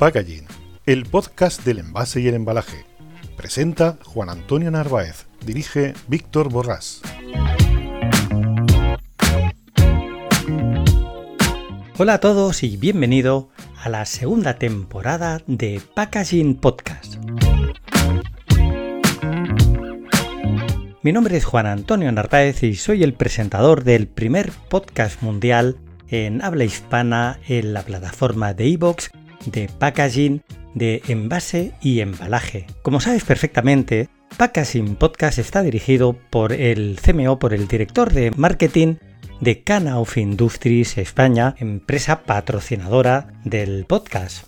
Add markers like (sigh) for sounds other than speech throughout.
Packaging, el podcast del envase y el embalaje. Presenta Juan Antonio Narváez, dirige Víctor Borrás. Hola a todos y bienvenido a la segunda temporada de Packaging Podcast. Mi nombre es Juan Antonio Narváez y soy el presentador del primer podcast mundial en habla hispana en la plataforma de iVoox de packaging, de envase y embalaje. Como sabes perfectamente, Packaging Podcast está dirigido por el CMO, por el director de marketing de Cana of Industries España, empresa patrocinadora del podcast.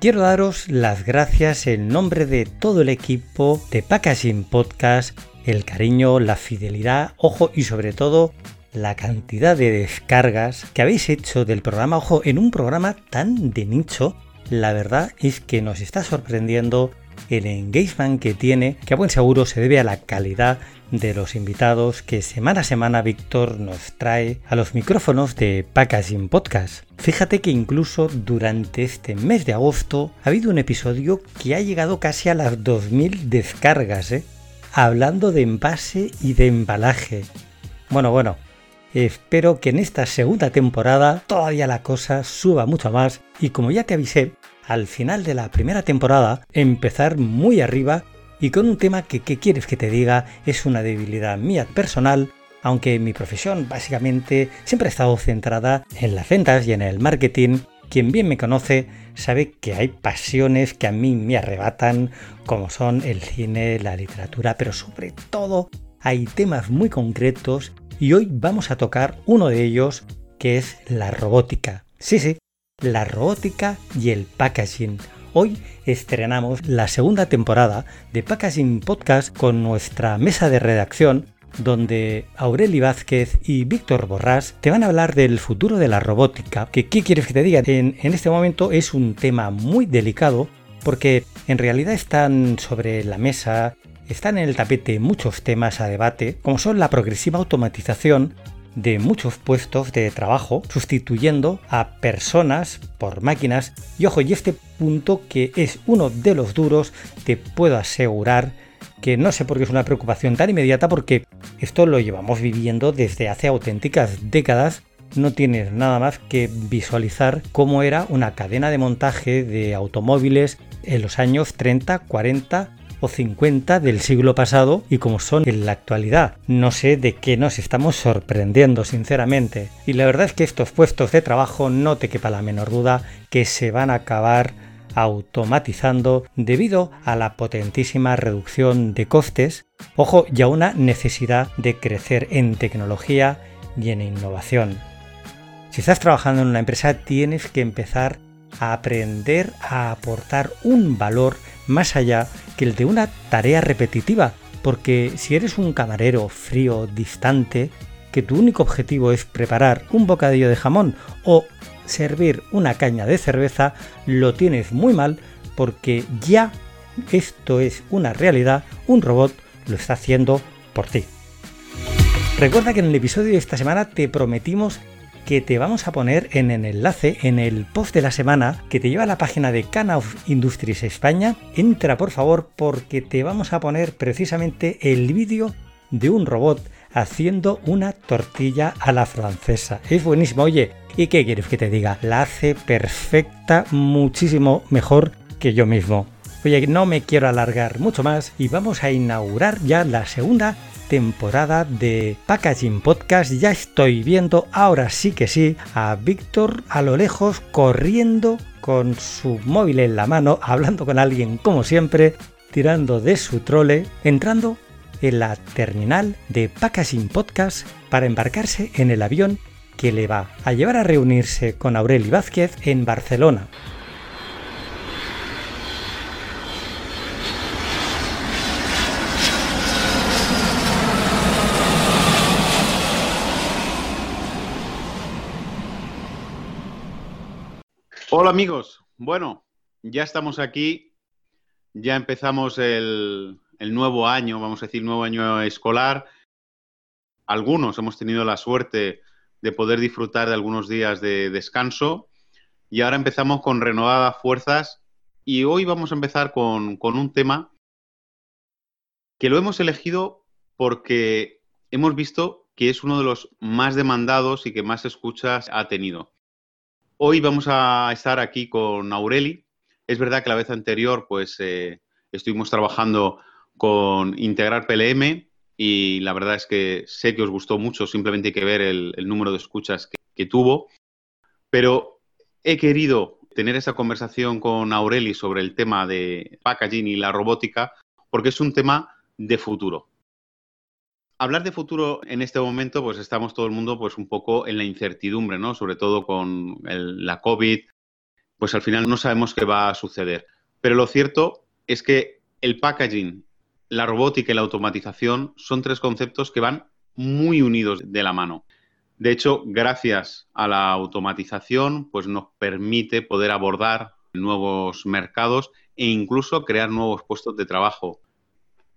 Quiero daros las gracias en nombre de todo el equipo de Packaging Podcast, el cariño, la fidelidad, ojo y sobre todo la cantidad de descargas que habéis hecho del programa. Ojo, en un programa tan de nicho, la verdad es que nos está sorprendiendo el engagement que tiene, que a buen seguro se debe a la calidad de los invitados que semana a semana Víctor nos trae a los micrófonos de Packaging Podcast. Fíjate que incluso durante este mes de agosto ha habido un episodio que ha llegado casi a las 2000 descargas, ¿eh? hablando de envase y de embalaje. Bueno, bueno, Espero que en esta segunda temporada todavía la cosa suba mucho más y como ya te avisé, al final de la primera temporada empezar muy arriba y con un tema que, ¿qué quieres que te diga? Es una debilidad mía personal, aunque mi profesión básicamente siempre ha estado centrada en las ventas y en el marketing. Quien bien me conoce sabe que hay pasiones que a mí me arrebatan, como son el cine, la literatura, pero sobre todo hay temas muy concretos y hoy vamos a tocar uno de ellos que es la robótica. Sí, sí, la robótica y el packaging. Hoy estrenamos la segunda temporada de Packaging Podcast con nuestra mesa de redacción donde Aureli Vázquez y Víctor Borrás te van a hablar del futuro de la robótica, que qué quieres que te diga, en, en este momento es un tema muy delicado porque en realidad están sobre la mesa están en el tapete muchos temas a debate, como son la progresiva automatización de muchos puestos de trabajo, sustituyendo a personas por máquinas. Y ojo, y este punto que es uno de los duros, te puedo asegurar que no sé por qué es una preocupación tan inmediata, porque esto lo llevamos viviendo desde hace auténticas décadas. No tienes nada más que visualizar cómo era una cadena de montaje de automóviles en los años 30, 40 o 50 del siglo pasado y como son en la actualidad. No sé de qué nos estamos sorprendiendo, sinceramente. Y la verdad es que estos puestos de trabajo no te quepa la menor duda que se van a acabar automatizando debido a la potentísima reducción de costes, ojo, y a una necesidad de crecer en tecnología y en innovación. Si estás trabajando en una empresa tienes que empezar a aprender a aportar un valor más allá que el de una tarea repetitiva, porque si eres un camarero frío, distante, que tu único objetivo es preparar un bocadillo de jamón o servir una caña de cerveza, lo tienes muy mal porque ya esto es una realidad, un robot lo está haciendo por ti. Recuerda que en el episodio de esta semana te prometimos que te vamos a poner en el enlace en el post de la semana que te lleva a la página de Can of Industries España. Entra por favor porque te vamos a poner precisamente el vídeo de un robot haciendo una tortilla a la francesa. Es buenísimo. Oye, ¿y qué quieres que te diga? La hace perfecta, muchísimo mejor que yo mismo. Oye, no me quiero alargar mucho más y vamos a inaugurar ya la segunda temporada de Packaging Podcast. Ya estoy viendo, ahora sí que sí, a Víctor a lo lejos corriendo con su móvil en la mano, hablando con alguien como siempre. tirando de su trole, entrando en la terminal de Packaging Podcast para embarcarse en el avión que le va a llevar a reunirse con Aureli Vázquez en Barcelona. Hola amigos, bueno, ya estamos aquí, ya empezamos el, nuevo año, vamos a decir, nuevo año escolar. Algunos hemos tenido la suerte de poder disfrutar de algunos días de descanso y ahora empezamos con renovadas fuerzas y hoy vamos a empezar con, con un tema que lo hemos elegido porque hemos visto que es uno de los más demandados y que más escuchas ha tenido. Hoy vamos a estar aquí con Aureli. Es verdad que la vez anterior, pues, eh, estuvimos trabajando con Integrar PLM y la verdad es que sé que os gustó mucho, simplemente hay que ver el, número de escuchas que, tuvo. Pero he querido tener esa conversación con Aureli sobre el tema de packaging y la robótica porque es un tema de futuro hablar de futuro en este momento, pues estamos todo el mundo pues un poco en la incertidumbre, ¿no? Sobre todo con la COVID, pues al final no sabemos qué va a suceder. Pero lo cierto es que el packaging, la robótica y la automatización son tres conceptos que van muy unidos de la mano. De hecho, gracias a la automatización, pues nos permite poder abordar nuevos mercados e incluso crear nuevos puestos de trabajo.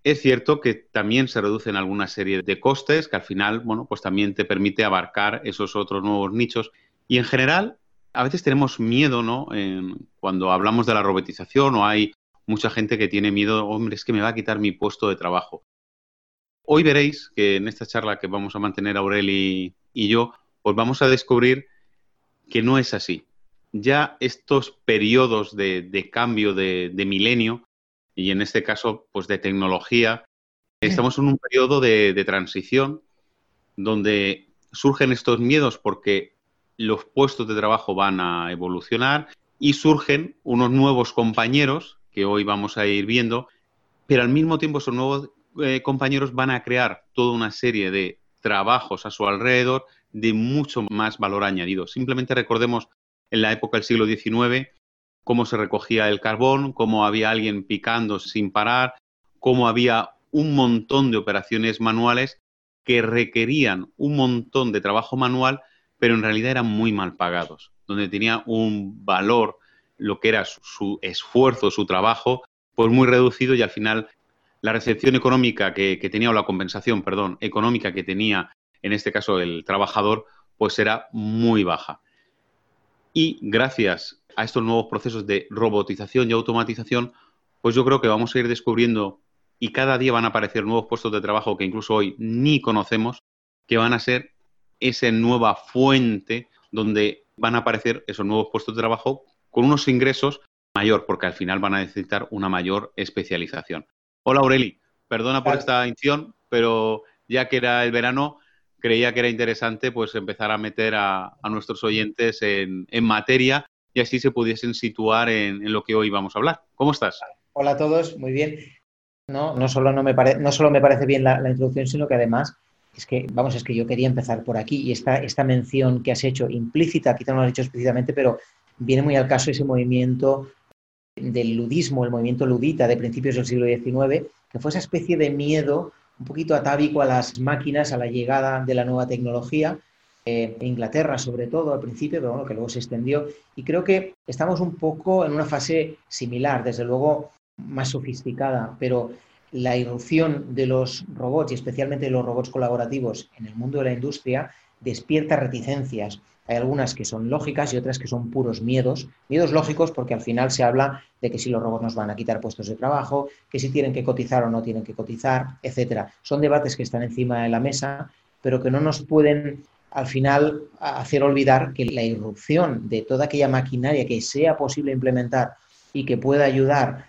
Es cierto que también se reducen alguna serie de costes que al final, bueno, pues también te permite abarcar esos otros nuevos nichos. Y en general, a veces tenemos miedo, ¿no? cuando hablamos de la robotización o hay mucha gente que tiene miedo, hombre, es que me va a quitar mi puesto de trabajo. Hoy veréis que en esta charla que vamos a mantener Aureli y yo, pues vamos a descubrir que no es así. Ya estos periodos de, cambio de milenio y en este caso, pues de tecnología. Estamos en un periodo de, transición donde surgen estos miedos porque los puestos de trabajo van a evolucionar y surgen unos nuevos compañeros que hoy vamos a ir viendo, pero al mismo tiempo esos nuevos eh, compañeros van a crear toda una serie de trabajos a su alrededor de mucho más valor añadido. Simplemente recordemos en la época del siglo XIX cómo se recogía el carbón, cómo había alguien picando sin parar, cómo había un montón de operaciones manuales que requerían un montón de trabajo manual, pero en realidad eran muy mal pagados, donde tenía un valor lo que era su, esfuerzo, su trabajo, pues muy reducido y al final la recepción económica que, que, tenía, o la compensación, perdón, económica que tenía, en este caso el trabajador, pues era muy baja. Y gracias a estos nuevos procesos de robotización y automatización, pues yo creo que vamos a ir descubriendo y cada día van a aparecer nuevos puestos de trabajo que incluso hoy ni conocemos, que van a ser esa nueva fuente donde van a aparecer esos nuevos puestos de trabajo con unos ingresos mayor, porque al final van a necesitar una mayor especialización. Hola Aureli, perdona por esta iniciación, pero ya que era el verano, creía que era interesante pues empezar a meter a, nuestros oyentes en, en materia y así se pudiesen situar en, lo que hoy vamos a hablar. ¿Cómo estás? Hola a todos, muy bien. No, no, solo, no, me, no solo me parece bien la, introducción, sino que además es que, vamos, es que yo quería empezar por aquí y esta, esta mención que has hecho implícita, quizá no lo has hecho explícitamente, pero viene muy al caso ese movimiento del ludismo, el movimiento ludita de principios del siglo XIX, que fue esa especie de miedo un poquito atávico a las máquinas, a la llegada de la nueva tecnología, en Inglaterra sobre todo al principio, pero bueno, que luego se extendió. Y creo que estamos un poco en una fase similar, desde luego más sofisticada, pero la irrupción de los robots y especialmente de los robots colaborativos en el mundo de la industria despierta reticencias. Hay algunas que son lógicas y otras que son puros miedos. Miedos lógicos porque al final se habla de que si los robots nos van a quitar puestos de trabajo, que si tienen que cotizar o no tienen que cotizar, etcétera. Son debates que están encima de la mesa, pero que no nos pueden al final hacer olvidar que la irrupción de toda aquella maquinaria que sea posible implementar y que pueda ayudar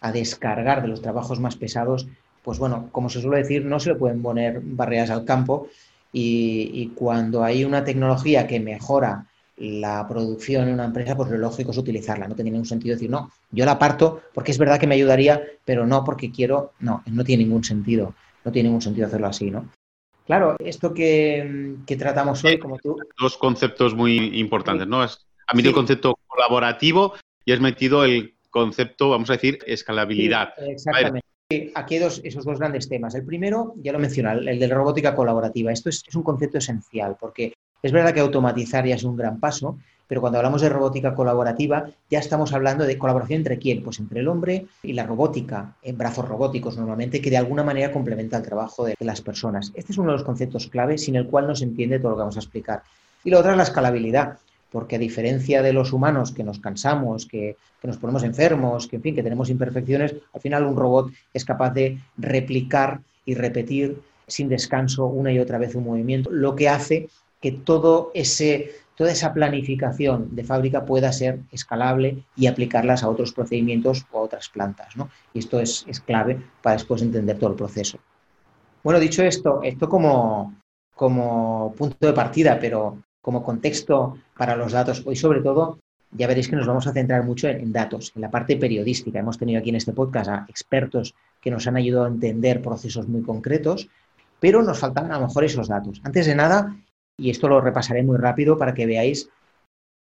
a descargar de los trabajos más pesados, pues bueno, como se suele decir, no se le pueden poner barreras al campo y, cuando hay una tecnología que mejora la producción en una empresa, pues lo lógico es utilizarla. No tiene ningún sentido decir, no, yo la parto porque es verdad que me ayudaría, pero no porque quiero. No, no tiene ningún sentido. No tiene ningún sentido hacerlo así, ¿no? Claro, esto que, tratamos hoy, como tú. Dos conceptos muy importantes, ¿no? Has metido el concepto colaborativo y has metido el concepto, vamos a decir, escalabilidad. exactamente. Aquí hay dos, esos dos grandes temas. El primero, ya lo mencioné, el de la robótica colaborativa. Esto es, un concepto esencial porque es verdad que automatizar ya es un gran paso, pero cuando hablamos de robótica colaborativa ya estamos hablando de colaboración entre quién? Pues entre el hombre y la robótica, en brazos robóticos normalmente, que de alguna manera complementa el trabajo de las personas. Este es uno de los conceptos clave sin el cual no se entiende todo lo que vamos a explicar. Y la otra es la escalabilidad porque a diferencia de los humanos que nos cansamos, que, nos ponemos enfermos, que en fin, que tenemos imperfecciones, al final un robot es capaz de replicar y repetir sin descanso una y otra vez un movimiento, lo que hace que todo ese, toda esa planificación de fábrica pueda ser escalable y aplicarlas a otros procedimientos o a otras plantas. ¿no? Y esto es, es clave para después entender todo el proceso. Bueno, dicho esto, esto como, como punto de partida, pero como contexto para los datos. Hoy, sobre todo, ya veréis que nos vamos a centrar mucho en, datos, en la parte periodística. Hemos tenido aquí en este podcast a expertos que nos han ayudado a entender procesos muy concretos, pero nos faltan a lo mejor esos datos. Antes de nada, y esto lo repasaré muy rápido para que veáis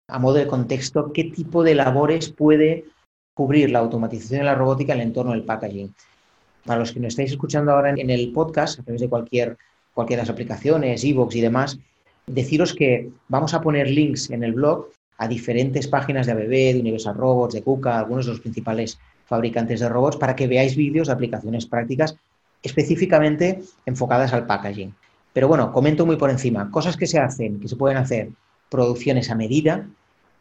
a modo de contexto qué tipo de labores puede cubrir la automatización y la robótica en el entorno del packaging. Para los que nos estáis escuchando ahora en el podcast, a través de cualquier, cualquiera de las aplicaciones, e-books y demás, deciros que vamos a poner links en el blog a diferentes páginas de ABB, de Universal Robots, de KUKA, algunos de los principales fabricantes de robots, para que veáis vídeos de aplicaciones prácticas específicamente enfocadas al packaging. Pero bueno, comento muy por encima. Cosas que se hacen, que se pueden hacer, producciones a medida,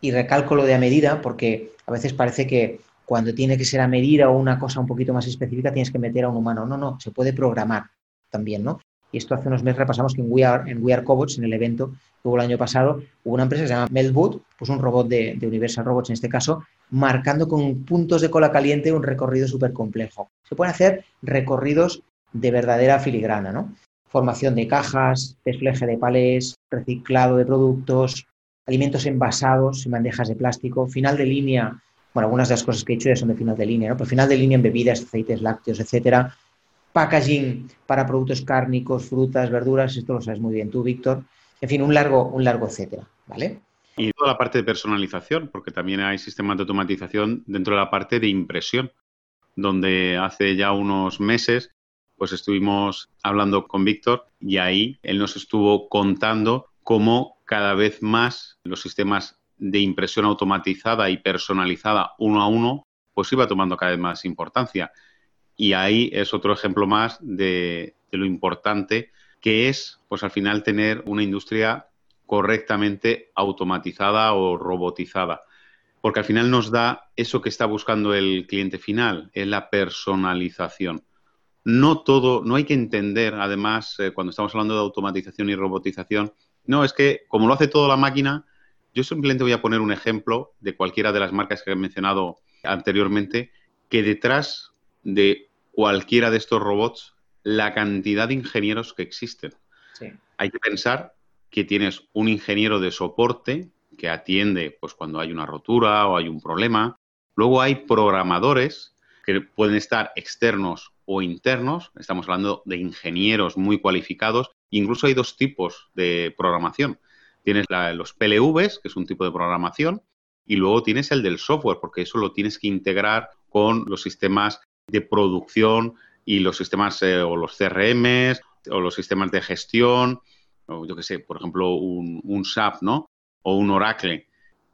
y recálculo de a medida, porque a veces parece que cuando tiene que ser a medida o una cosa un poquito más específica tienes que meter a un humano. No, no, se puede programar también, ¿no? Y esto hace unos meses repasamos que en We Are, en We Are Cobots, en el evento que hubo el año pasado, hubo una empresa que se llama Melwood, pues un robot de, Universal Robots en este caso, marcando con puntos de cola caliente un recorrido súper complejo. Se pueden hacer recorridos de verdadera filigrana, ¿no? Formación de cajas, desfleje de palés, reciclado de productos, alimentos envasados en bandejas de plástico, final de línea, bueno, algunas de las cosas que he dicho ya son de final de línea, ¿no? Pero final de línea en bebidas, aceites lácteos, etcétera, packaging para productos cárnicos, frutas, verduras, esto lo sabes muy bien tú, Víctor. En fin, un largo, un largo etcétera, ¿vale? Y toda la parte de personalización, porque también hay sistemas de automatización dentro de la parte de impresión, donde hace ya unos meses pues estuvimos hablando con Víctor y ahí él nos estuvo contando cómo cada vez más los sistemas de impresión automatizada y personalizada uno a uno pues iba tomando cada vez más importancia. Y ahí es otro ejemplo más de, lo importante que es, pues al final, tener una industria correctamente automatizada o robotizada. Porque al final nos da eso que está buscando el cliente final, es la personalización. No todo, no hay que entender, además, eh, cuando estamos hablando de automatización y robotización, no, es que como lo hace toda la máquina, yo simplemente voy a poner un ejemplo de cualquiera de las marcas que he mencionado anteriormente, que detrás de cualquiera de estos robots la cantidad de ingenieros que existen. Hay que pensar que tienes un ingeniero de soporte que atiende pues, cuando hay una rotura o hay un problema. Luego hay programadores que pueden estar externos o internos. Estamos hablando de ingenieros muy cualificados. Incluso hay dos tipos de programación. Tienes los PLVs, que es un tipo de programación, y luego tienes el del software, porque eso lo tienes que integrar con los sistemas de producción y los sistemas eh, o los CRMs o los sistemas de gestión, o yo qué sé, por ejemplo, un, un SAP, ¿no? O un Oracle.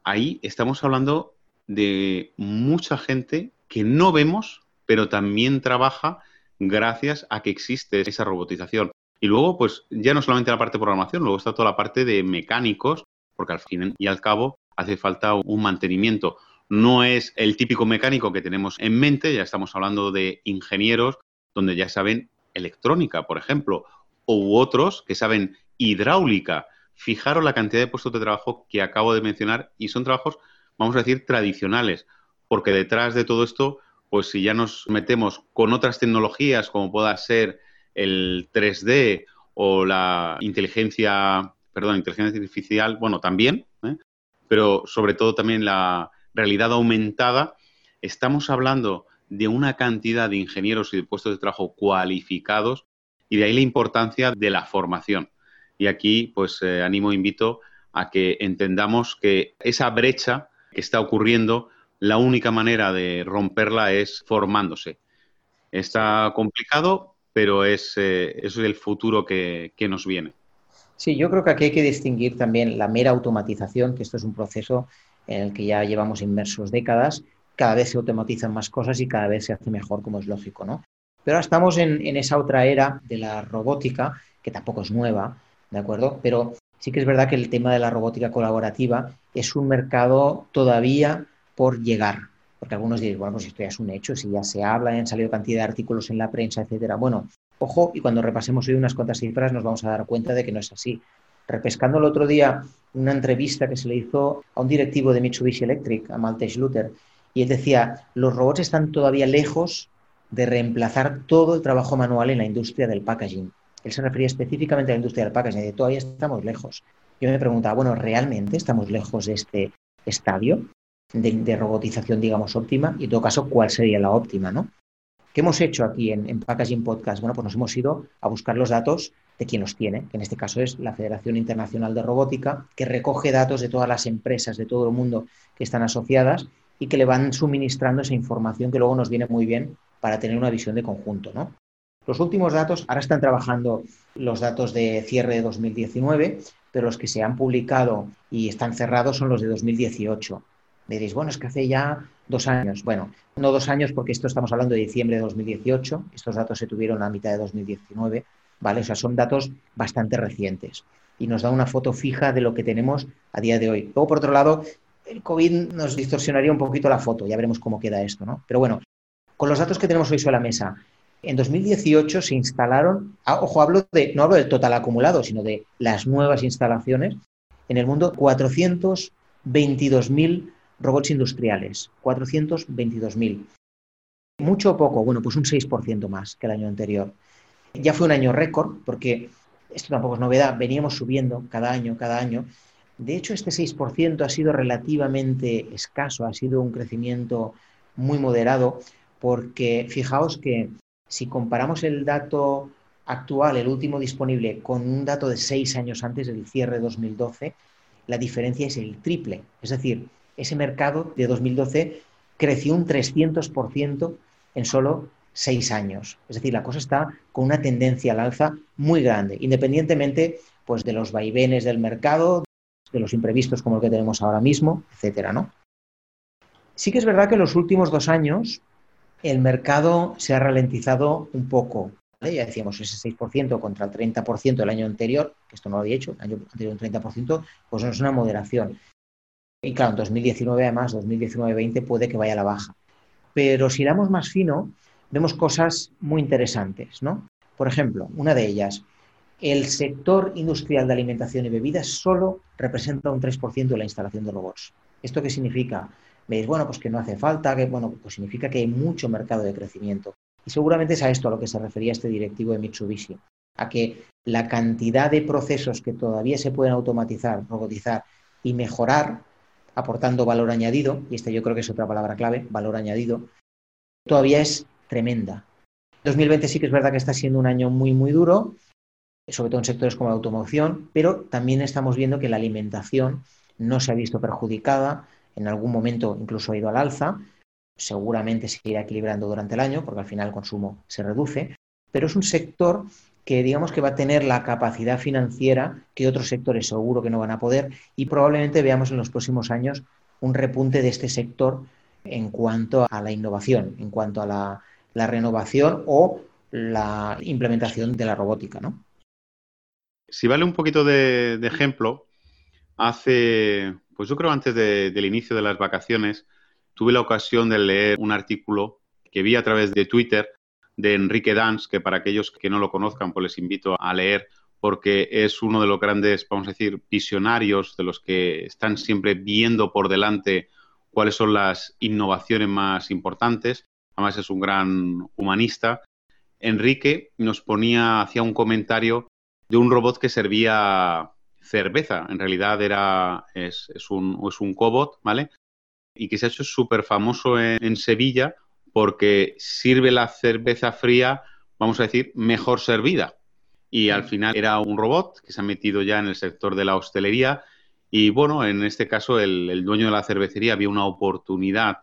Ahí estamos hablando de mucha gente que no vemos, pero también trabaja gracias a que existe esa robotización. Y luego, pues ya no solamente la parte de programación, luego está toda la parte de mecánicos, porque al fin y al cabo hace falta un mantenimiento no es el típico mecánico que tenemos en mente, ya estamos hablando de ingenieros donde ya saben electrónica, por ejemplo, u otros que saben hidráulica. Fijaros la cantidad de puestos de trabajo que acabo de mencionar y son trabajos, vamos a decir, tradicionales, porque detrás de todo esto, pues si ya nos metemos con otras tecnologías como pueda ser el 3D o la inteligencia, perdón, inteligencia artificial, bueno, también, ¿eh? pero sobre todo también la realidad aumentada, estamos hablando de una cantidad de ingenieros y de puestos de trabajo cualificados y de ahí la importancia de la formación. Y aquí, pues, eh, animo, invito a que entendamos que esa brecha que está ocurriendo, la única manera de romperla es formándose. Está complicado, pero es, eh, es el futuro que, que nos viene. Sí, yo creo que aquí hay que distinguir también la mera automatización, que esto es un proceso en el que ya llevamos inmersos décadas, cada vez se automatizan más cosas y cada vez se hace mejor, como es lógico, ¿no? Pero ahora estamos en, en esa otra era de la robótica, que tampoco es nueva, ¿de acuerdo? Pero sí que es verdad que el tema de la robótica colaborativa es un mercado todavía por llegar. Porque algunos dicen, bueno, pues esto ya es un hecho, si ya se habla, han salido cantidad de artículos en la prensa, etcétera. Bueno, ojo, y cuando repasemos hoy unas cuantas cifras nos vamos a dar cuenta de que no es así. Repescando el otro día una entrevista que se le hizo a un directivo de Mitsubishi Electric, a Malte Schluter, y él decía, los robots están todavía lejos de reemplazar todo el trabajo manual en la industria del packaging. Él se refería específicamente a la industria del packaging, de todavía estamos lejos. Yo me preguntaba, bueno, ¿realmente estamos lejos de este estadio de, robotización, digamos, óptima? Y en todo caso, ¿cuál sería la óptima, no? ¿Qué hemos hecho aquí en, Packaging Podcast? Bueno, pues nos hemos ido a buscar los datos de quien los tiene, que en este caso es la Federación Internacional de Robótica, que recoge datos de todas las empresas de todo el mundo que están asociadas y que le van suministrando esa información que luego nos viene muy bien para tener una visión de conjunto, ¿no? Los últimos datos, ahora están trabajando los datos de cierre de 2019, pero los que se han publicado y están cerrados son los de 2018. Diréis, bueno, es que hace ya dos años. Bueno, no dos años porque esto estamos hablando de diciembre de 2018, estos datos se tuvieron a mitad de 2019, ¿vale? O sea, son datos bastante recientes y nos da una foto fija de lo que tenemos a día de hoy. Luego, por otro lado, el COVID nos distorsionaría un poquito la foto, ya veremos cómo queda esto, ¿no? Pero bueno, con los datos que tenemos hoy sobre la mesa, en 2018 se instalaron, ah, ojo, hablo de, no hablo del total acumulado, sino de las nuevas instalaciones, en el mundo 422.000 robots industriales, 422.000. ¿Mucho o poco? Bueno, pues un 6% más que el año anterior. Ya fue un año récord, porque esto tampoco es novedad, veníamos subiendo cada año, cada año. De hecho, este 6% ha sido relativamente escaso, ha sido un crecimiento muy moderado, porque fijaos que si comparamos el dato actual, el último disponible, con un dato de seis años antes del cierre de 2012, la diferencia es el triple. Es decir, ese mercado de 2012 creció un 300% en solo seis años. Es decir, la cosa está con una tendencia al alza muy grande, independientemente pues, de los vaivenes del mercado, de los imprevistos como el que tenemos ahora mismo, etcétera, ¿no? Sí que es verdad que en los últimos dos años el mercado se ha ralentizado un poco. Ya decíamos ese 6% contra el 30% del año anterior, que esto no lo había hecho, el año anterior un 30%, pues no es una moderación. Y claro, en 2019 además, 2019-20 puede que vaya a la baja. Pero si damos más fino, vemos cosas muy interesantes, ¿no? Por ejemplo, una de ellas, el sector industrial de alimentación y bebidas solo representa un 3% de la instalación de robots. ¿Esto qué significa? veis, bueno, pues que no hace falta, que bueno, pues significa que hay mucho mercado de crecimiento. Y seguramente es a esto a lo que se refería este directivo de Mitsubishi, a que la cantidad de procesos que todavía se pueden automatizar, robotizar y mejorar, aportando valor añadido, y esta yo creo que es otra palabra clave, valor añadido, todavía es tremenda. 2020 sí que es verdad que está siendo un año muy, muy duro, sobre todo en sectores como la automoción, pero también estamos viendo que la alimentación no se ha visto perjudicada, en algún momento incluso ha ido al alza, seguramente se irá equilibrando durante el año porque al final el consumo se reduce, pero es un sector que digamos que va a tener la capacidad financiera que otros sectores seguro que no van a poder y probablemente veamos en los próximos años un repunte de este sector en cuanto a la innovación, en cuanto a la, renovación o la implementación de la robótica, ¿no? Si vale un poquito de ejemplo, hace pues yo creo antes del inicio de las vacaciones tuve la ocasión de leer un artículo que vi a través de Twitter de Enrique Dans, que para aquellos que no lo conozcan, pues les invito a leer porque es uno de los grandes, vamos a decir, visionarios, de los que están siempre viendo por delante cuáles son las innovaciones más importantes. Además es un gran humanista. Enrique nos ponía, hacía un comentario de un robot que servía cerveza. En realidad era, es, un, es un cobot, ¿vale? Y que se ha hecho súper famoso en, Sevilla porque sirve la cerveza fría, vamos a decir, mejor servida. Y al final era un robot que se ha metido ya en el sector de la hostelería. Y bueno, en este caso el, el dueño de la cervecería había una oportunidad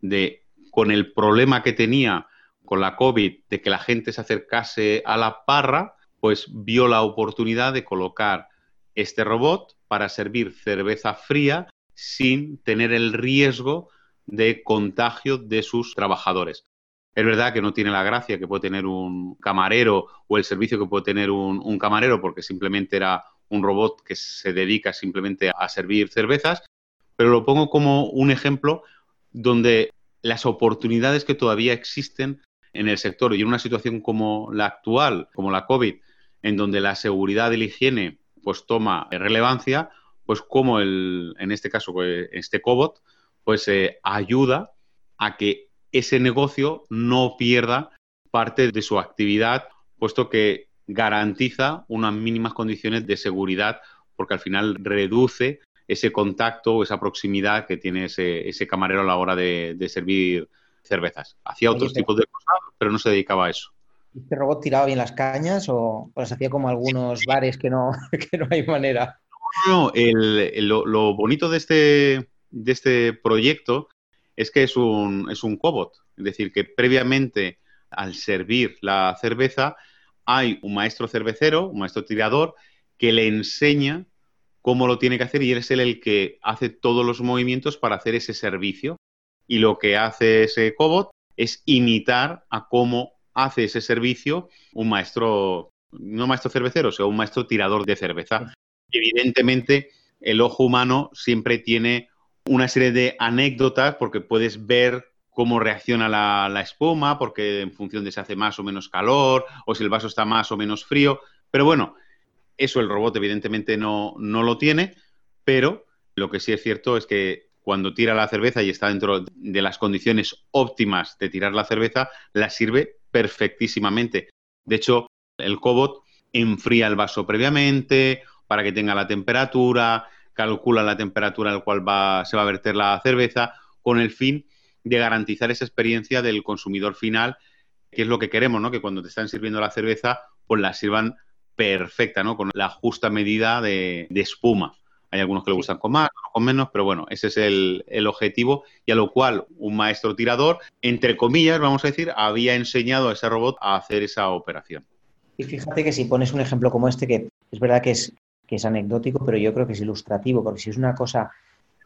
de, con el problema que tenía con la COVID, de que la gente se acercase a la parra, pues vio la oportunidad de colocar este robot para servir cerveza fría sin tener el riesgo de contagio de sus trabajadores. Es verdad que no tiene la gracia que puede tener un camarero o el servicio que puede tener un, camarero porque simplemente era un robot que se dedica simplemente a servir cervezas, pero lo pongo como un ejemplo donde las oportunidades que todavía existen en el sector y en una situación como la actual, como la COVID, en donde la seguridad y la higiene pues toma relevancia, pues como el, en este caso, pues, este cobot, pues eh, ayuda a que ese negocio no pierda parte de su actividad, puesto que garantiza unas mínimas condiciones de seguridad, porque al final reduce ese contacto o esa proximidad que tiene ese, camarero a la hora de, servir cervezas. Hacía otros tipos de cosas, pero no se dedicaba a eso. ¿Este robot tiraba bien las cañas o, las hacía como algunos bares que no, (laughs) que no hay manera? No, lo, bonito de este, de este proyecto es que es un, es un cobot. Es decir, que previamente al servir la cerveza hay un maestro cervecero, un maestro tirador, que le enseña cómo lo tiene que hacer y él es él el que hace todos los movimientos para hacer ese servicio. Y lo que hace ese cobot es imitar a cómo hace ese servicio un maestro, no maestro cervecero, sino un maestro tirador de cerveza. Evidentemente, el ojo humano siempre tiene una serie de anécdotas porque puedes ver cómo reacciona la, espuma, porque en función de si hace más o menos calor, o si el vaso está más o menos frío. Pero bueno, eso el robot evidentemente no, no lo tiene, pero lo que sí es cierto es que cuando tira la cerveza y está dentro de las condiciones óptimas de tirar la cerveza, la sirve perfectísimamente. De hecho, el cobot enfría el vaso previamente para que tenga la temperatura, calcula la temperatura al cual va, se va a verter la cerveza, con el fin de garantizar esa experiencia del consumidor final, que es lo que queremos, ¿no? Que cuando te están sirviendo la cerveza, pues la sirvan perfecta, ¿no? Con la justa medida de espuma. Hay algunos que le gustan con más, con menos, pero bueno, ese es el, objetivo y a lo cual un maestro tirador, entre comillas, vamos a decir, había enseñado a ese robot a hacer esa operación. Y fíjate que si pones un ejemplo como este, que es verdad que es, que es anecdótico, pero yo creo que es ilustrativo, porque si es una cosa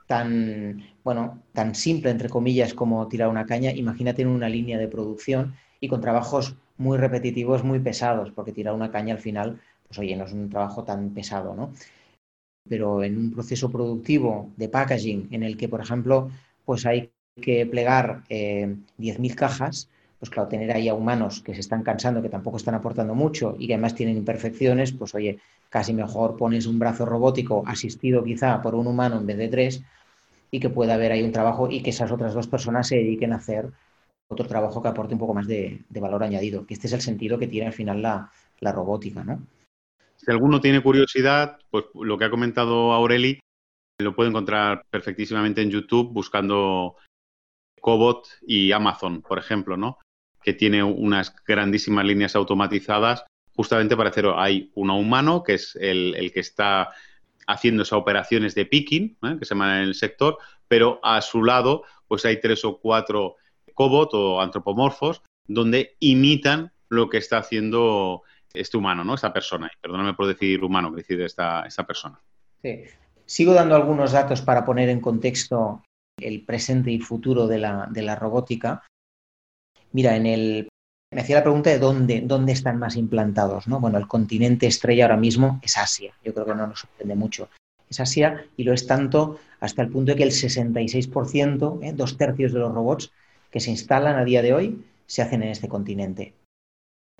tan, bueno, tan simple, entre comillas, como tirar una caña, imagínate en una línea de producción y con trabajos muy repetitivos, muy pesados, porque tirar una caña al final, pues oye, no es un trabajo tan pesado, ¿no? pero en un proceso productivo de packaging en el que, por ejemplo, pues hay que plegar eh, 10.000 cajas, pues claro, tener ahí a humanos que se están cansando, que tampoco están aportando mucho y que además tienen imperfecciones, pues oye, casi mejor pones un brazo robótico asistido quizá por un humano en vez de tres y que pueda haber ahí un trabajo y que esas otras dos personas se dediquen a hacer otro trabajo que aporte un poco más de, valor añadido, que este es el sentido que tiene al final la, robótica, ¿no? Si alguno tiene curiosidad, pues lo que ha comentado Aureli lo puede encontrar perfectísimamente en YouTube buscando Cobot y Amazon, por ejemplo, ¿no? Que tiene unas grandísimas líneas automatizadas justamente para hacer, hay uno humano que es el, que está haciendo esas operaciones de picking, ¿eh? que se llama en el sector, pero a su lado pues hay tres o cuatro cobot o antropomorfos donde imitan lo que está haciendo este humano, ¿no? Esta persona. Perdóname por decir humano, decir esta, esta persona. Sí. Sigo dando algunos datos para poner en contexto el presente y futuro de la, robótica. Mira, en el me hacía la pregunta de dónde, dónde están más implantados. ¿no? Bueno, el continente estrella ahora mismo es Asia. Yo creo que no nos sorprende mucho. Es Asia y lo es tanto hasta el punto de que el 66%, ¿eh? dos tercios de los robots que se instalan a día de hoy, se hacen en este continente.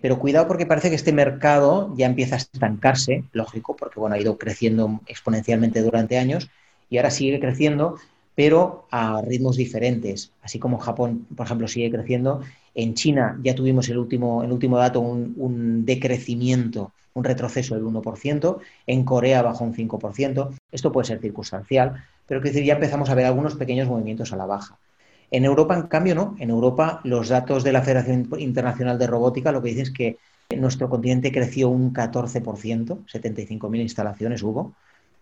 Pero cuidado porque parece que este mercado ya empieza a estancarse, lógico, porque bueno, ha ido creciendo exponencialmente durante años y ahora sigue creciendo, pero a ritmos diferentes. Así como Japón, por ejemplo, sigue creciendo, en China ya tuvimos el último, el último dato, un, decrecimiento un retroceso del 1%, en Corea bajó un 5%, esto puede ser circunstancial, pero decir, ya empezamos a ver algunos pequeños movimientos a la baja. En Europa, en cambio, no. En Europa, los datos de la Federación Internacional de Robótica lo que dicen es que nuestro continente creció un 14%, 75.000 instalaciones hubo,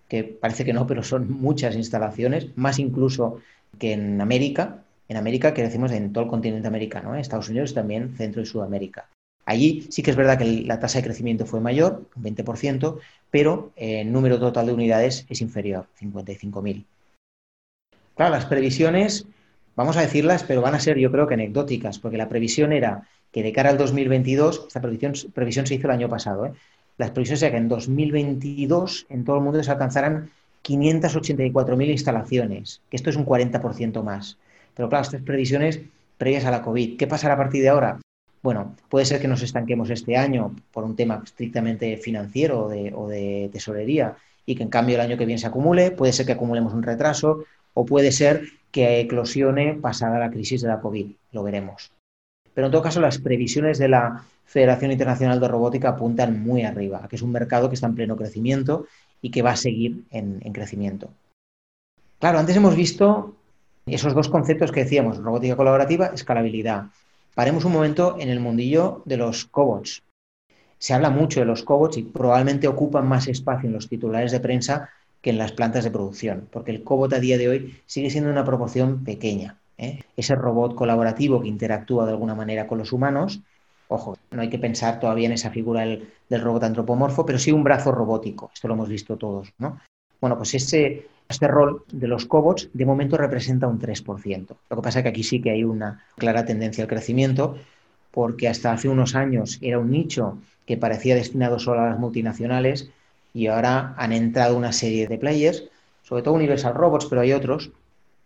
que parece que no, pero son muchas instalaciones, más incluso que en América. En América crecimos en todo el continente americano, ¿eh? Estados Unidos también, Centro y Sudamérica. Allí sí que es verdad que la tasa de crecimiento fue mayor, un 20%, pero el número total de unidades es inferior, 55.000. Claro, las previsiones, vamos a decirlas, pero van a ser yo creo que anecdóticas, porque la previsión era que de cara al 2022, esta previsión, previsión se hizo el año pasado, ¿eh? Las previsiones eran que en 2022 en todo el mundo se alcanzaran 584.000 instalaciones, que esto es un 40% más. Pero claro, estas previsiones previas a la COVID. ¿Qué pasará a partir de ahora? Bueno, puede ser que nos estanquemos este año por un tema estrictamente financiero o de, o de tesorería y que en cambio el año que viene se acumule, puede ser que acumulemos un retraso o puede ser que eclosione pasada la crisis de la COVID, lo veremos. Pero en todo caso, las previsiones de la Federación Internacional de Robótica apuntan muy arriba, que es un mercado que está en pleno crecimiento y que va a seguir en, en crecimiento. Claro, antes hemos visto esos dos conceptos que decíamos, robótica colaborativa, escalabilidad. Paremos un momento en el mundillo de los cobots. Se habla mucho de los cobots y probablemente ocupan más espacio en los titulares de prensa que en las plantas de producción, porque el cobot a día de hoy sigue siendo una proporción pequeña. ¿eh? Ese robot colaborativo que interactúa de alguna manera con los humanos, ojo, no hay que pensar todavía en esa figura del, robot antropomorfo, pero sí un brazo robótico, esto lo hemos visto todos, ¿no? Bueno, pues ese, este rol de los cobots de momento representa un 3%. Lo que pasa es que aquí sí que hay una clara tendencia al crecimiento, porque hasta hace unos años era un nicho que parecía destinado solo a las multinacionales y ahora han entrado una serie de players, sobre todo Universal Robots, pero hay otros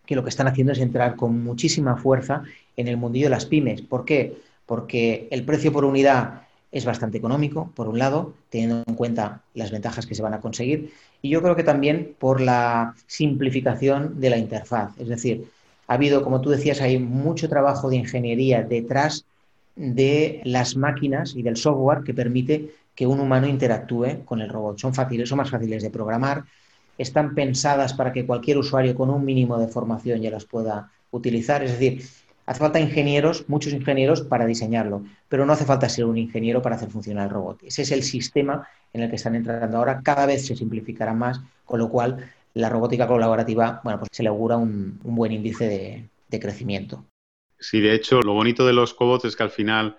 que lo que están haciendo es entrar con muchísima fuerza en el mundillo de las pymes. ¿Por qué? Porque el precio por unidad es bastante económico, por un lado, teniendo en cuenta las ventajas que se van a conseguir, y yo creo que también por la simplificación de la interfaz. Es decir, ha habido, como tú decías, hay mucho trabajo de ingeniería detrás de las máquinas y del software que permite que un humano interactúe con el robot. Son fáciles, son más fáciles de programar, están pensadas para que cualquier usuario con un mínimo de formación ya las pueda utilizar. Es decir, Hace falta ingenieros, muchos ingenieros para diseñarlo, pero no hace falta ser un ingeniero para hacer funcionar el robot. Ese es el sistema en el que están entrando ahora. Cada vez se simplificará más, con lo cual la robótica colaborativa, bueno, pues se le augura un, buen índice de, crecimiento. Sí, de hecho, lo bonito de los cobots es que al final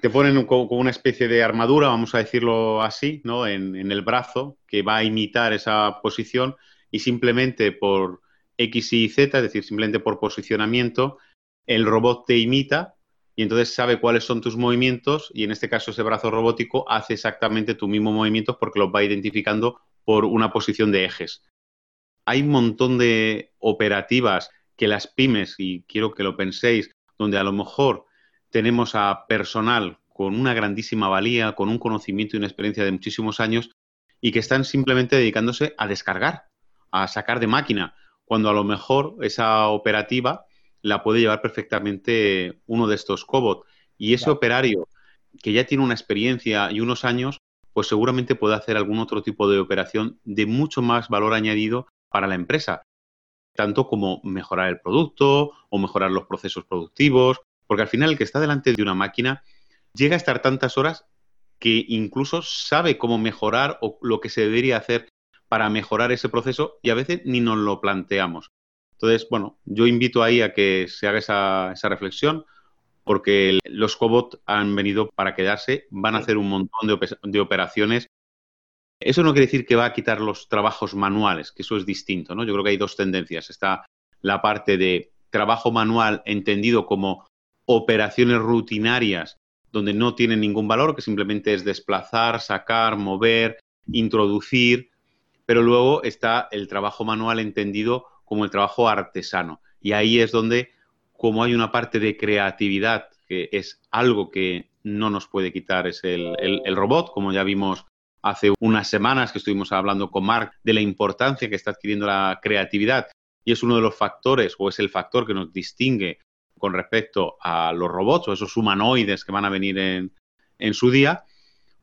te ponen como una especie de armadura, vamos a decirlo así, ¿no? En, en, el brazo, que va a imitar esa posición y simplemente por X y Z, es decir, simplemente por posicionamiento, el robot te imita y entonces sabe cuáles son tus movimientos y en este caso ese brazo robótico hace exactamente tu mismo movimiento porque los va identificando por una posición de ejes. Hay un montón de operativas que las pymes, y quiero que lo penséis, donde a lo mejor tenemos a personal con una grandísima valía, con un conocimiento y una experiencia de muchísimos años y que están simplemente dedicándose a descargar, a sacar de máquina, cuando a lo mejor esa operativa la puede llevar perfectamente uno de estos cobots. Y ese operario que ya tiene una experiencia y unos años, pues seguramente puede hacer algún otro tipo de operación de mucho más valor añadido para la empresa, tanto como mejorar el producto o mejorar los procesos productivos, porque al final el que está delante de una máquina llega a estar tantas horas que incluso sabe cómo mejorar o lo que se debería hacer para mejorar ese proceso y a veces ni nos lo planteamos. Entonces, bueno, yo invito ahí a que se haga esa, reflexión porque los cobots han venido para quedarse, van a hacer un montón de, operaciones. Eso no quiere decir que va a quitar los trabajos manuales, que eso es distinto, ¿no? Yo creo que hay dos tendencias. Está la parte de trabajo manual entendido como operaciones rutinarias donde no tienen ningún valor, que simplemente es desplazar, sacar, mover, introducir, pero luego está el trabajo manual entendido como el trabajo artesano. Y ahí es donde, como hay una parte de creatividad, que es algo que no nos puede quitar, es el, robot, como ya vimos hace unas semanas que estuvimos hablando con Mark de la importancia que está adquiriendo la creatividad y es uno de los factores o es el factor que nos distingue con respecto a los robots o esos humanoides que van a venir en, en su día,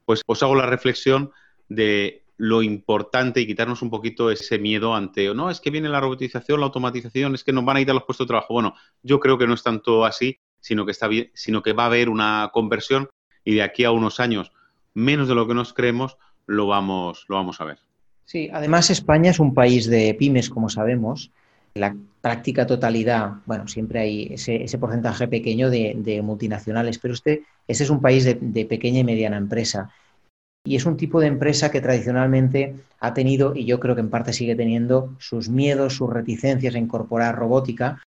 pues os hago la reflexión de lo importante y quitarnos un poquito ese miedo ante, no, es que viene la robotización, la automatización, es que nos van a quitar los puestos de trabajo. Bueno, yo creo que no es tanto así, sino que, está bien, sino que va a haber una conversión y de aquí a unos años, menos de lo que nos creemos, lo vamos, lo vamos a ver. Sí, además España es un país de pymes, como sabemos. La práctica totalidad, bueno, siempre hay ese, porcentaje pequeño de, multinacionales, pero este, es un país de pequeña y mediana empresa. Y es un tipo de empresa que tradicionalmente ha tenido, y yo creo que en parte sigue teniendo, sus miedos, sus reticencias a incorporar robótica,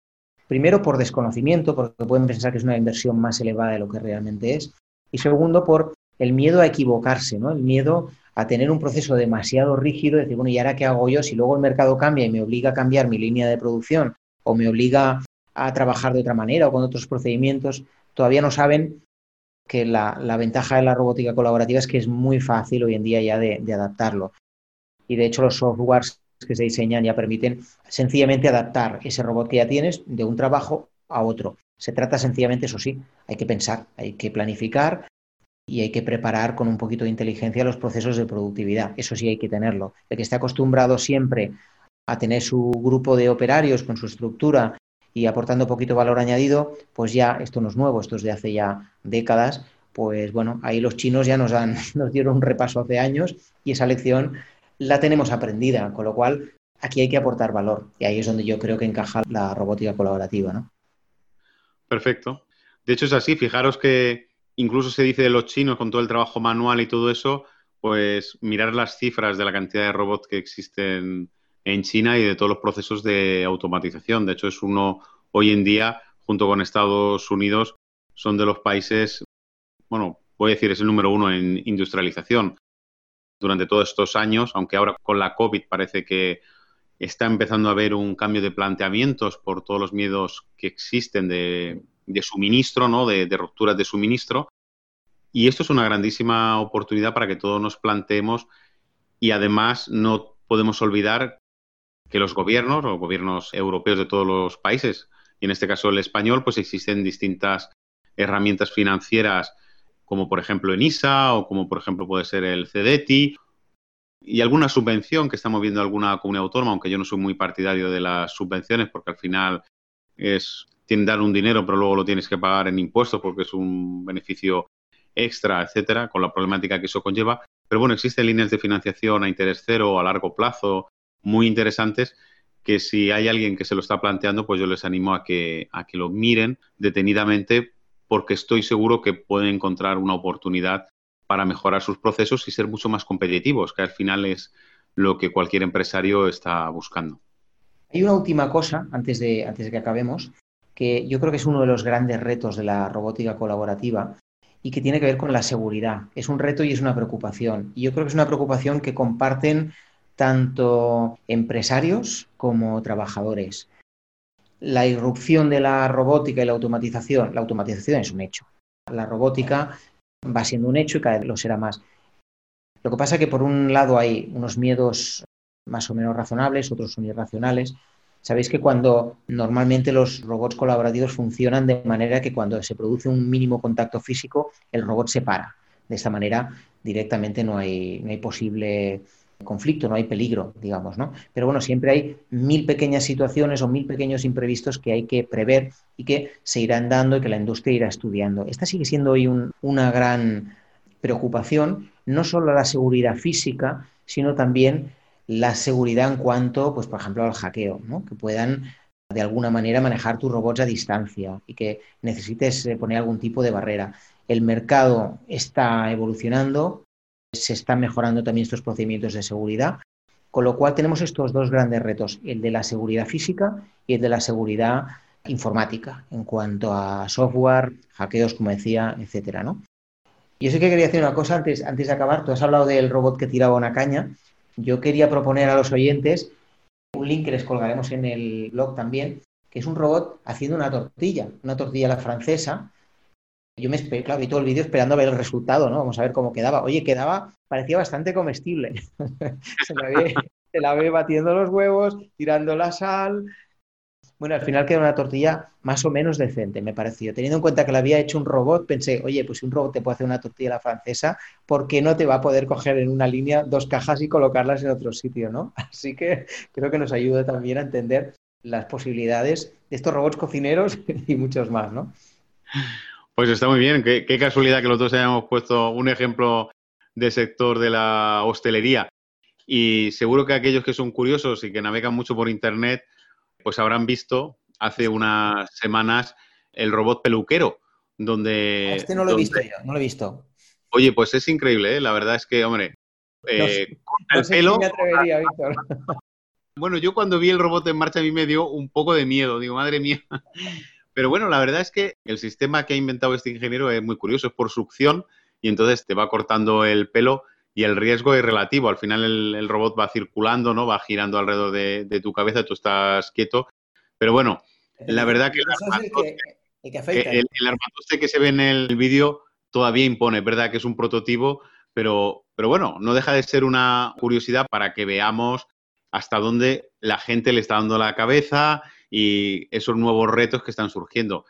Primero, por desconocimiento, porque pueden pensar que es una inversión más elevada de lo que realmente es. Y segundo, por el miedo a equivocarse, ¿no? El miedo a tener un proceso demasiado rígido, decir, bueno, ¿y ahora qué hago yo? Si luego el mercado cambia y me obliga a cambiar mi línea de producción o me obliga a trabajar de otra manera o con otros procedimientos, todavía no saben que la, ventaja de la robótica colaborativa es que es muy fácil hoy en día ya de, adaptarlo. Y de hecho los softwares que se diseñan ya permiten sencillamente adaptar ese robot que ya tienes de un trabajo a otro. Se trata sencillamente, eso sí, hay que pensar, hay que planificar y hay que preparar con un poquito de inteligencia los procesos de productividad. Eso sí hay que tenerlo. El que esté acostumbrado siempre a tener su grupo de operarios con su estructura y aportando poquito valor añadido, pues ya esto no es nuevo, esto es de hace ya décadas, pues bueno, ahí los chinos ya nos, han, (laughs) nos dieron un repaso hace años y esa lección la tenemos aprendida, con lo cual aquí hay que aportar valor y ahí es donde yo creo que encaja la robótica colaborativa, ¿no? Perfecto. De hecho es así, fijaros que incluso se dice de los chinos con todo el trabajo manual y todo eso, pues mirar las cifras de la cantidad de robots que existen en China y de todos los procesos de automatización. De hecho es uno hoy en día, junto con Estados Unidos, son de los países, bueno, voy a decir, es el número uno en industrialización durante todos estos años, aunque ahora con la COVID parece que está empezando a haber un cambio de planteamientos por todos los miedos que existen de, suministro, ¿no? de, rupturas de suministro. Y esto es una grandísima oportunidad para que todos nos planteemos y además no podemos olvidar que los gobiernos, los gobiernos europeos de todos los países, y en este caso el español, pues existen distintas herramientas financieras como por ejemplo en ISA o como por ejemplo puede ser el CEDETI y alguna subvención que estamos viendo alguna comunidad autónoma, aunque yo no soy muy partidario de las subvenciones porque al final es tienen dar un dinero pero luego lo tienes que pagar en impuestos porque es un beneficio extra, etcétera, con la problemática que eso conlleva. Pero bueno, existen líneas de financiación a interés cero o a largo plazo muy interesantes que si hay alguien que se lo está planteando, pues yo les animo a que, a que lo miren detenidamente porque estoy seguro que pueden encontrar una oportunidad para mejorar sus procesos y ser mucho más competitivos, que al final es lo que cualquier empresario está buscando. Hay una última cosa, antes de, antes de que acabemos, que yo creo que es uno de los grandes retos de la robótica colaborativa y que tiene que ver con la seguridad. Es un reto y es una preocupación. Y yo creo que es una preocupación que comparten tanto empresarios como trabajadores la irrupción de la robótica y la automatización, la automatización es un hecho. La robótica va siendo un hecho y cada vez lo será más. Lo que pasa es que por un lado hay unos miedos más o menos razonables, otros son irracionales. Sabéis que cuando normalmente los robots colaborativos funcionan de manera que cuando se produce un mínimo contacto físico, el robot se para. De esta manera directamente no hay, no hay posible conflicto, no hay peligro, digamos, ¿no? Pero bueno, siempre hay mil pequeñas situaciones o mil pequeños imprevistos que hay que prever y que se irán dando y que la industria irá estudiando. Esta sigue siendo hoy una gran preocupación, no solo la seguridad física, sino también la seguridad en cuanto, pues, por ejemplo, al hackeo, ¿no? Que puedan de alguna manera manejar tus robots a distancia y que necesites eh, poner algún tipo de barrera. El mercado está evolucionando, se están mejorando también estos procedimientos de seguridad, con lo cual tenemos estos dos grandes retos, el de la seguridad física y el de la seguridad informática, en cuanto a software, hackeos, como decía, etcétera, ¿no? Yo sé que quería decir una cosa antes, antes de acabar. Tú has hablado del robot que tiraba una caña. Yo quería proponer a los oyentes un link que les colgaremos en el blog también, que es un robot haciendo una tortilla, una tortilla a la francesa, yo me claro, vi todo el vídeo esperando a ver el resultado, ¿no? Vamos a ver cómo quedaba. Oye, quedaba, parecía bastante comestible. (laughs) se, la ve, batiendo los huevos, tirando la sal. Bueno, al final queda una tortilla más o menos decente, me pareció. Teniendo en cuenta que la había hecho un robot, pensé, oye, pues si un robot te puede hacer una tortilla a la francesa, ¿por qué no te va a poder coger en una línea dos cajas y colocarlas en otro sitio, no? (laughs) Así que creo que nos ayuda también a entender las posibilidades de estos robots cocineros (laughs) y muchos más, ¿no? Pues está muy bien. Qué, qué casualidad que los dos hayamos puesto un ejemplo de sector de la hostelería. Y seguro que aquellos que son curiosos y que navegan mucho por Internet pues habrán visto hace unas semanas el robot peluquero, donde... Este no lo he visto yo, no lo he visto. Oye, pues es increíble, ¿eh? la verdad es que, hombre, eh, el pelo... me atrevería, Víctor. Bueno, yo cuando vi el robot en marcha a mí me dio un poco de miedo, digo, madre mía. Pero bueno, la verdad es que el sistema que ha inventado este ingeniero es muy curioso, es por succión y entonces te va cortando el pelo y el riesgo es relativo. Al final el, robot va circulando, ¿no? Va girando alrededor de, tu cabeza, tú estás quieto. Pero bueno, la verdad que el armatoste que, el, que se ve en el vídeo todavía impone, ¿verdad? Que es un prototipo, pero, pero bueno, no deja de ser una curiosidad para que veamos hasta dónde la gente le está dando la cabeza y esos nuevos retos que están surgiendo.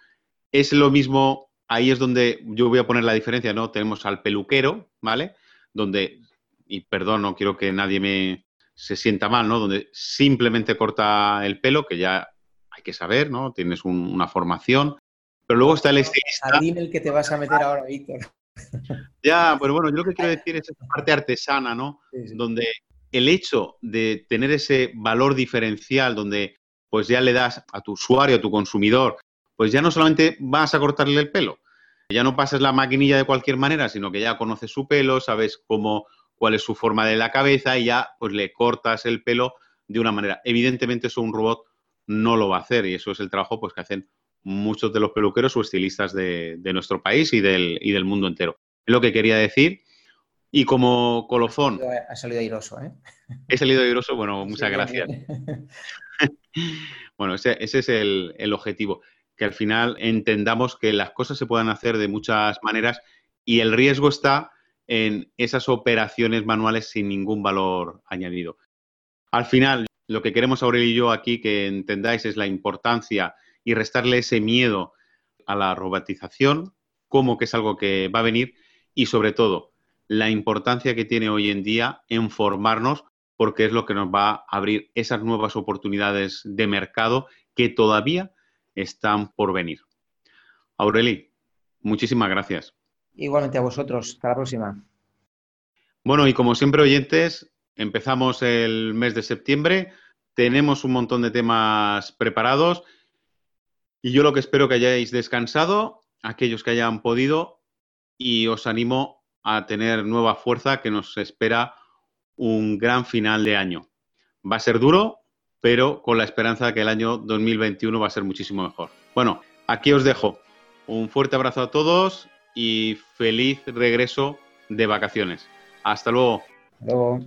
Es lo mismo, ahí es donde yo voy a poner la diferencia, ¿no? Tenemos al peluquero, ¿vale? donde, y perdón, no quiero que nadie me se sienta mal, ¿no? Donde simplemente corta el pelo, que ya hay que saber, ¿no? Tienes una formación. Pero luego está el estilista. El que te vas a meter ahora, Víctor. (laughs) Ya, pero bueno, yo lo que quiero decir es esa parte artesana, ¿no? Donde el hecho de tener ese valor diferencial, donde pues ya le das a tu usuario, a tu consumidor, pues ya no solamente vas a cortarle el pelo, ya no pasas la maquinilla de cualquier manera, sino que ya conoces su pelo, sabes cómo, cuál es su forma de la cabeza y ya pues le cortas el pelo de una manera. Evidentemente eso un robot no lo va a hacer y eso es el trabajo pues que hacen muchos de los peluqueros o estilistas de, nuestro país y del, y del mundo entero. Es lo que quería decir. Y como colofón. Ha salido airoso, ¿eh? He salido airoso, bueno, muchas gracias. Bueno, ese, es el, el, objetivo que al final entendamos que las cosas se puedan hacer de muchas maneras y el riesgo está en esas operaciones manuales sin ningún valor añadido. Al final, lo que queremos Aurelio y yo aquí que entendáis es la importancia y restarle ese miedo a la robotización, como que es algo que va a venir y sobre todo la importancia que tiene hoy en día en formarnos porque es lo que nos va a abrir esas nuevas oportunidades de mercado que todavía están por venir. Aureli, muchísimas gracias. Igualmente a vosotros. Hasta la próxima. Bueno, y como siempre, oyentes, empezamos el mes de septiembre. Tenemos un montón de temas preparados. Y yo lo que espero que hayáis descansado, aquellos que hayan podido, y os animo a tener nueva fuerza que nos espera un gran final de año. Va a ser duro, pero con la esperanza de que el año 2021 va a ser muchísimo mejor. Bueno, aquí os dejo. Un fuerte abrazo a todos y feliz regreso de vacaciones. Hasta luego. Hasta luego.